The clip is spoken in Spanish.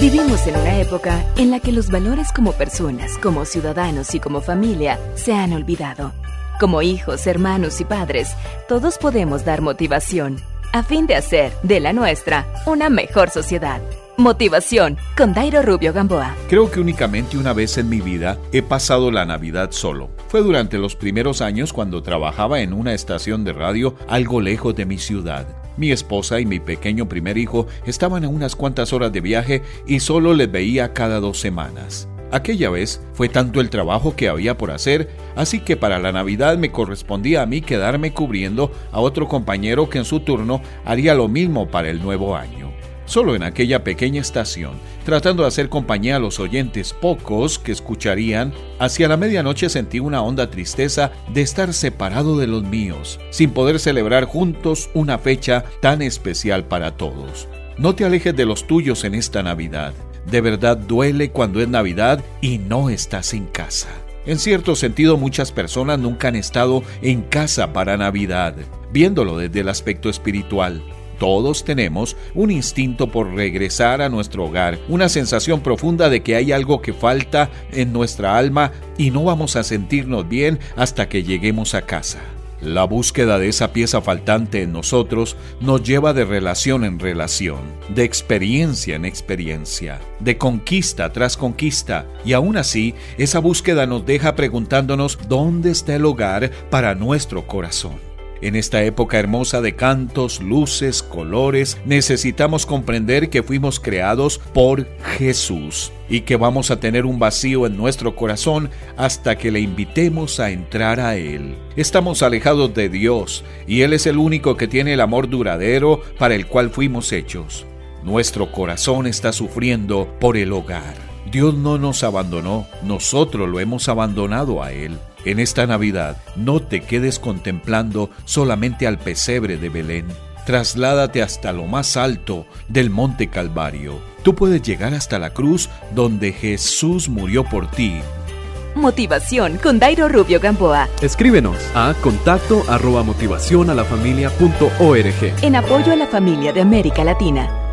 Vivimos en una época en la que los valores como personas, como ciudadanos y como familia se han olvidado. Como hijos, hermanos y padres, todos podemos dar motivación a fin de hacer de la nuestra una mejor sociedad. Motivación con Dairo Rubio Gamboa. Creo que únicamente una vez en mi vida he pasado la Navidad solo. Fue durante los primeros años cuando trabajaba en una estación de radio algo lejos de mi ciudad. Mi esposa y mi pequeño primer hijo estaban a unas cuantas horas de viaje y solo les veía cada dos semanas. Aquella vez fue tanto el trabajo que había por hacer, así que para la Navidad me correspondía a mí quedarme cubriendo a otro compañero que en su turno haría lo mismo para el nuevo año. Solo en aquella pequeña estación, tratando de hacer compañía a los oyentes pocos que escucharían, hacia la medianoche sentí una honda tristeza de estar separado de los míos, sin poder celebrar juntos una fecha tan especial para todos. No te alejes de los tuyos en esta Navidad. De verdad duele cuando es Navidad y no estás en casa. En cierto sentido, muchas personas nunca han estado en casa para Navidad, viéndolo desde el aspecto espiritual. Todos tenemos un instinto por regresar a nuestro hogar, una sensación profunda de que hay algo que falta en nuestra alma y no vamos a sentirnos bien hasta que lleguemos a casa. La búsqueda de esa pieza faltante en nosotros nos lleva de relación en relación, de experiencia en experiencia, de conquista tras conquista, y aún así esa búsqueda nos deja preguntándonos dónde está el hogar para nuestro corazón. En esta época hermosa de cantos, luces, colores, necesitamos comprender que fuimos creados por Jesús y que vamos a tener un vacío en nuestro corazón hasta que le invitemos a entrar a Él. Estamos alejados de Dios y Él es el único que tiene el amor duradero para el cual fuimos hechos. Nuestro corazón está sufriendo por el hogar. Dios no nos abandonó, nosotros lo hemos abandonado a Él. En esta Navidad, no te quedes contemplando solamente al pesebre de Belén. Trasládate hasta lo más alto del Monte Calvario. Tú puedes llegar hasta la cruz donde Jesús murió por ti. Motivación con Dairo Rubio Gamboa. Escríbenos a contacto arroba motivación a la familia punto org. En apoyo a la familia de América Latina.